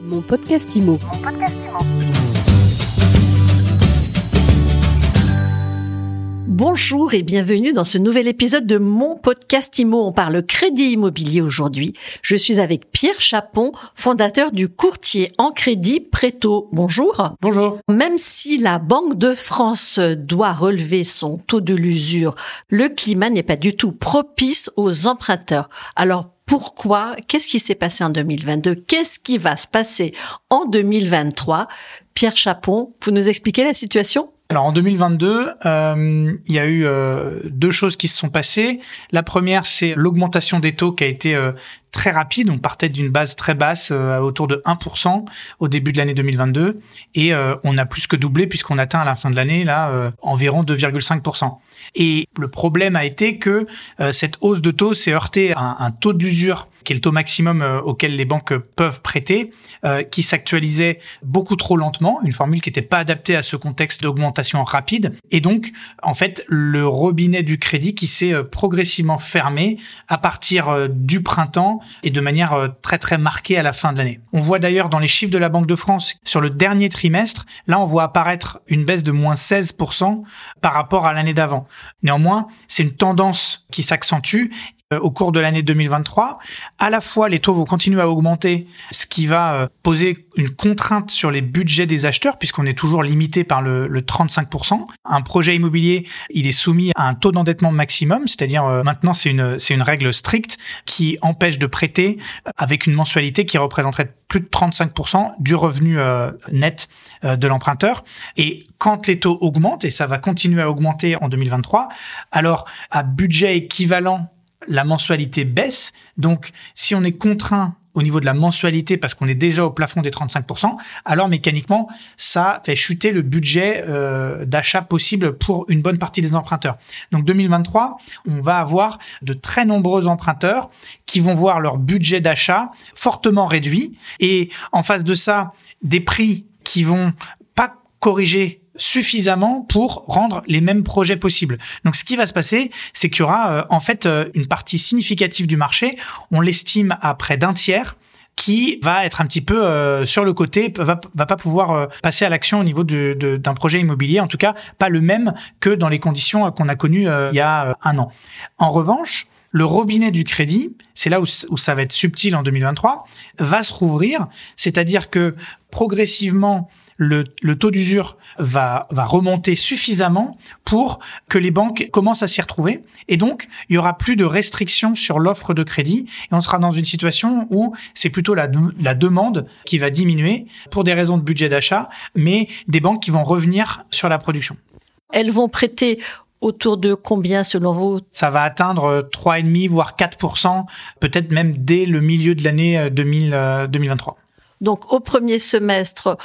Mon podcast IMO. Bonjour et bienvenue dans ce nouvel épisode de mon podcast IMO. On parle crédit immobilier aujourd'hui. Je suis avec Pierre Chapon, fondateur du courtier en crédit Préto. Bonjour. Bonjour. Même si la Banque de France doit relever son taux de l'usure, le climat n'est pas du tout propice aux emprunteurs. Alors pourquoi Qu'est-ce qui s'est passé en 2022 Qu'est-ce qui va se passer en 2023 Pierre Chapon, vous nous expliquer la situation? Alors en 2022, euh, il y a eu euh, deux choses qui se sont passées. La première, c'est l'augmentation des taux qui a été euh, très rapide. On partait d'une base très basse, euh, autour de 1% au début de l'année 2022, et on a plus que doublé puisqu'on atteint à la fin de l'année là environ 2,5%. Et le problème a été que cette hausse de taux s'est heurtée à un taux d'usure qui est le taux maximum auquel les banques peuvent prêter, qui s'actualisait beaucoup trop lentement, une formule qui n'était pas adaptée à ce contexte d'augmentation rapide. Et donc, en fait, le robinet du crédit qui s'est progressivement fermé à partir du printemps et de manière très très marquée à la fin de l'année. On voit d'ailleurs dans les chiffres de la Banque de France sur le dernier trimestre, là on voit apparaître une baisse de moins 16% par rapport à l'année d'avant. Néanmoins, c'est une tendance qui s'accentue au cours de l'année 2023. À la fois, les taux vont continuer à augmenter, ce qui va poser une contrainte sur les budgets des acheteurs, puisqu'on est toujours limité par le, le 35%. Un projet immobilier, il est soumis à un taux d'endettement maximum, c'est-à-dire maintenant c'est une, c'est une règle stricte qui empêche de prêter avec une mensualité qui représenterait plus de 35% du revenu euh, net euh, de l'emprunteur. Et quand les taux augmentent, et ça va continuer à augmenter en 2023, alors à budget équivalent la mensualité baisse. Donc, si on est contraint au niveau de la mensualité parce qu'on est déjà au plafond des 35%, alors mécaniquement, ça fait chuter le budget euh, d'achat possible pour une bonne partie des emprunteurs. Donc 2023, on va avoir de très nombreux emprunteurs qui vont voir leur budget d'achat fortement réduit et en face de ça, des prix qui vont pas corriger suffisamment pour rendre les mêmes projets possibles. Donc ce qui va se passer, c'est qu'il y aura euh, en fait euh, une partie significative du marché, on l'estime à près d'un tiers, qui va être un petit peu euh, sur le côté, va, va pas pouvoir euh, passer à l'action au niveau d'un de, d'un projet immobilier, en tout cas pas le même que dans les conditions qu'on a connues euh, il y a un an. En revanche, le robinet du crédit, c'est là où, où, ça va être subtil en 2023, va se rouvrir, c'est-à-dire que progressivement, le, le taux d'usure va, va remonter suffisamment pour que les banques commencent à s'y retrouver. Et donc, il y aura plus de restrictions sur l'offre de crédit et on sera dans une situation où c'est plutôt la, la demande qui va diminuer pour des raisons de budget d'achat, mais des banques qui vont revenir sur la production. Elles vont prêter autour de combien selon vous? Ça va atteindre 3,5 voire 4 peut-être même dès le milieu de l'année 2023. Donc au premier semestre,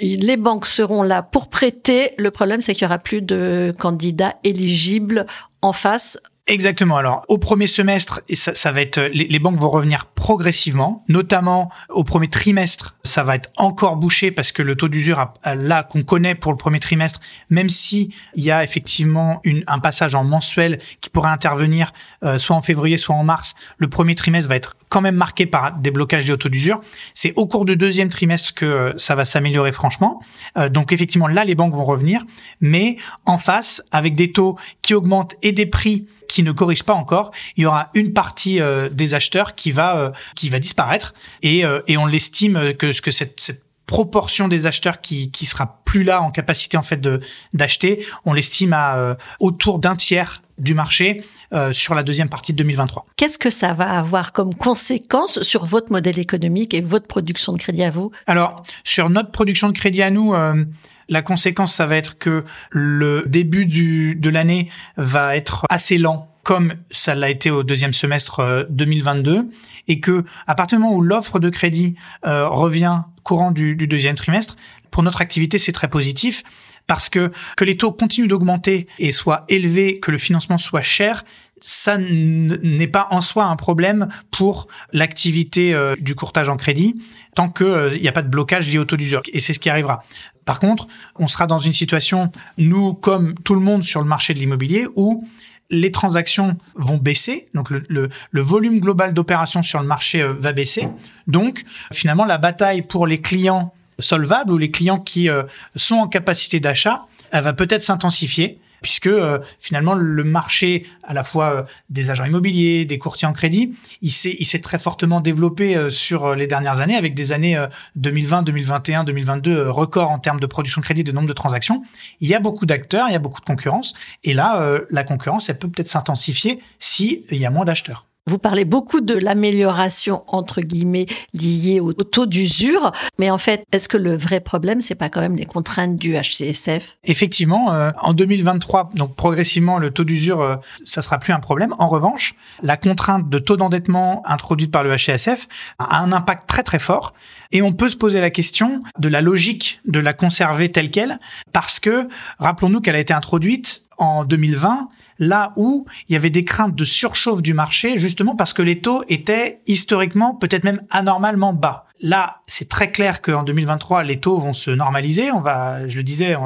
les banques seront là pour prêter. Le problème, c'est qu'il y aura plus de candidats éligibles en face Exactement. Alors, au premier semestre, ça, ça va être, les, les, banques vont revenir progressivement, notamment au premier trimestre, ça va être encore bouché parce que le taux d'usure là qu'on connaît pour le premier trimestre, même si il y a effectivement une, un passage en mensuel qui pourrait intervenir euh, soit en février, soit en mars, le premier trimestre va être quand même marqué par des blocages des taux d'usure. C'est au cours du deuxième trimestre que euh, ça va s'améliorer franchement. Euh, donc effectivement, là, les banques vont revenir, mais en face, avec des taux qui augmentent et des prix qui ne corrige pas encore, il y aura une partie euh, des acheteurs qui va euh, qui va disparaître. Et, euh, et on l'estime que que cette, cette proportion des acheteurs qui qui sera plus là en capacité en fait de d'acheter, on l'estime à autour d'un tiers du marché euh, sur la deuxième partie de 2023. Qu'est-ce que ça va avoir comme conséquence sur votre modèle économique et votre production de crédit à vous? Alors, sur notre production de crédit à nous, euh, la conséquence, ça va être que le début du, de l'année va être assez lent comme ça l'a été au deuxième semestre 2022, et que à partir du moment où l'offre de crédit euh, revient courant du, du deuxième trimestre, pour notre activité, c'est très positif parce que que les taux continuent d'augmenter et soient élevés, que le financement soit cher, ça n'est pas en soi un problème pour l'activité euh, du courtage en crédit tant qu'il euh, n'y a pas de blocage lié au taux d'usure. Et c'est ce qui arrivera. Par contre, on sera dans une situation, nous comme tout le monde sur le marché de l'immobilier, où les transactions vont baisser, donc le, le, volume global d'opérations sur le marché euh, va baisser. Donc finalement, la bataille pour les clients solvables ou les clients qui euh, sont en capacité d'achat, elle va peut-être s'intensifier puisque euh, finalement le marché à la fois euh, des agents immobiliers, des courtiers en crédit, il s'est très fortement développé euh, sur les dernières années avec des années 2020, 2021, 2022 records en termes de production de crédit, de nombre de transactions. Il y a beaucoup d'acteurs, il y a beaucoup de concurrence et là la concurrence elle peut peut-être s'intensifier si il y a moins d'acheteurs. Vous parlez beaucoup de l'amélioration entre guillemets liée au taux d'usure, mais en fait, est-ce que le vrai problème c'est pas quand même les contraintes du HCSF Effectivement, euh, en 2023, donc progressivement le taux d'usure euh, ça sera plus un problème. En revanche, la contrainte de taux d'endettement introduite par le HCSF a un impact très très fort et on peut se poser la question de la logique de la conserver telle quelle parce que rappelons-nous qu'elle a été introduite en 2020 là où il y avait des craintes de surchauffe du marché, justement parce que les taux étaient historiquement peut-être même anormalement bas. Là, c'est très clair qu'en 2023, les taux vont se normaliser. On va, je le disais,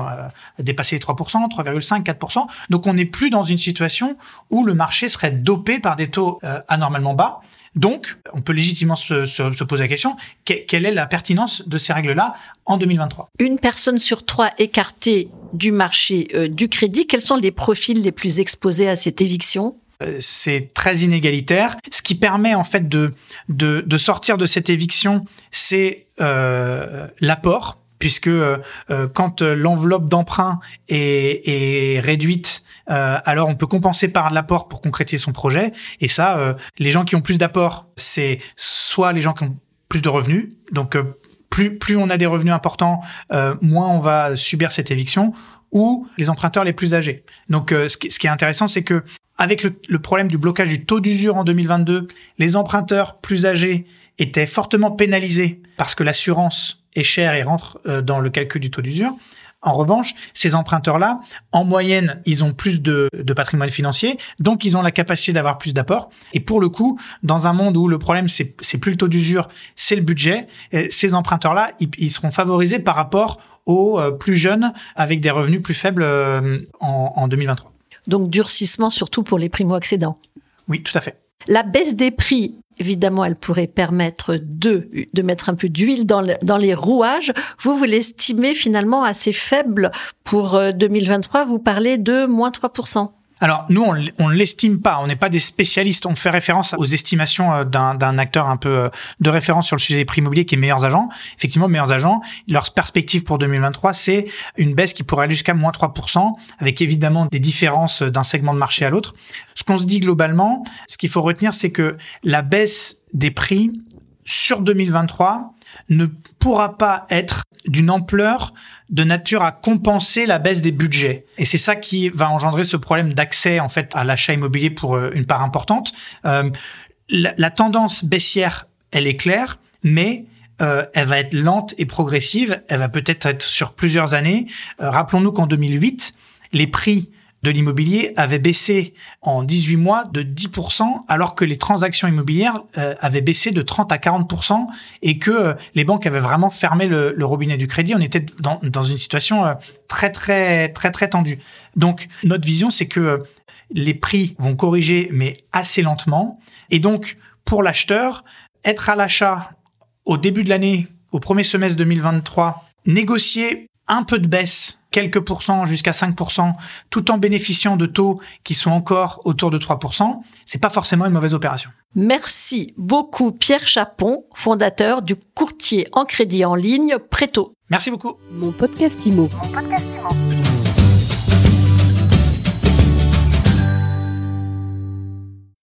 dépasser les 3%, 3,5, 4%. Donc, on n'est plus dans une situation où le marché serait dopé par des taux euh, anormalement bas. Donc, on peut légitimement se, se, poser la question, quelle est la pertinence de ces règles-là en 2023 Une personne sur trois écartée du marché euh, du crédit, quels sont les profils les plus exposés à cette éviction? Euh, c'est très inégalitaire. Ce qui permet en fait de, de, de sortir de cette éviction, c'est euh, l'apport puisque euh, euh, quand l'enveloppe d'emprunt est, est, réduite, alors on peut compenser par l'apport pour concrétiser son projet. Et ça, les gens qui ont plus d'apport, c'est soit les gens qui ont plus de revenus, donc plus, plus on a des revenus importants, moins on va subir cette éviction, ou les emprunteurs les plus âgés. Donc ce qui, ce, qui, est intéressant, c'est que avec le, le problème du blocage du taux d'usure en 2022, les emprunteurs plus âgés étaient fortement pénalisés parce que l'assurance est cher et rentre euh, dans le calcul du taux d'usure. En revanche, ces emprunteurs-là, en moyenne, ils ont plus de, de, patrimoine financier, donc ils ont la capacité d'avoir plus d'apports. Et pour le coup, dans un monde où le problème c'est c'est plus le taux d'usure, c'est le budget, euh, ces emprunteurs-là, ils, seront favorisés par rapport aux euh, plus jeunes avec des revenus plus faibles en, en 2023. Donc durcissement surtout pour les primo-accédants. Oui, tout à fait. La baisse des prix évidemment, elle pourrait permettre de, de mettre un peu d'huile dans, les rouages. Vous, vous l'estimez finalement assez faible pour 2023. Euh, vous parlez de moins 3%. Alors nous, on ne l'estime pas, on n'est pas des spécialistes, on fait référence aux estimations euh, d'un acteur un peu euh, de référence sur le sujet des prix immobiliers qui est Meilleurs Agents. Effectivement, Meilleurs Agents, leur perspective pour 2023, c'est une baisse qui pourrait aller jusqu'à moins 3%, avec évidemment des différences d'un segment de marché à l'autre. Ce qu'on se dit globalement, ce qu'il faut retenir, c'est que la baisse des prix sur 2023 ne pourra pas être d'une ampleur de nature à compenser la baisse des budgets. Et c'est ça qui va engendrer ce problème d'accès en fait à l'achat immobilier pour euh, une part importante. Euh, la, tendance baissière, elle est claire, mais euh, elle va être lente et progressive. Elle va peut-être être sur plusieurs années. Rappelons-nous qu'en 2008, les prix de l'immobilier avait baissé en 18 mois de 10%, alors que les transactions immobilières euh, avaient baissé de 30 à 40%, et que euh, les banques avaient vraiment fermé le, robinet du crédit. On était dans, dans une situation euh, très très très très tendue. Donc notre vision, c'est que les prix vont corriger, mais assez lentement. Et donc pour l'acheteur, être à l'achat au début de l'année, au premier semestre 2023, négocier un peu de baisse, quelques pourcents jusqu'à 5%, tout en bénéficiant de taux qui sont encore autour de 3%, c'est pas forcément une mauvaise opération. Merci beaucoup Pierre Chapon, fondateur du courtier en crédit en ligne Préto. Merci beaucoup. Mon podcast Imo. Mon podcast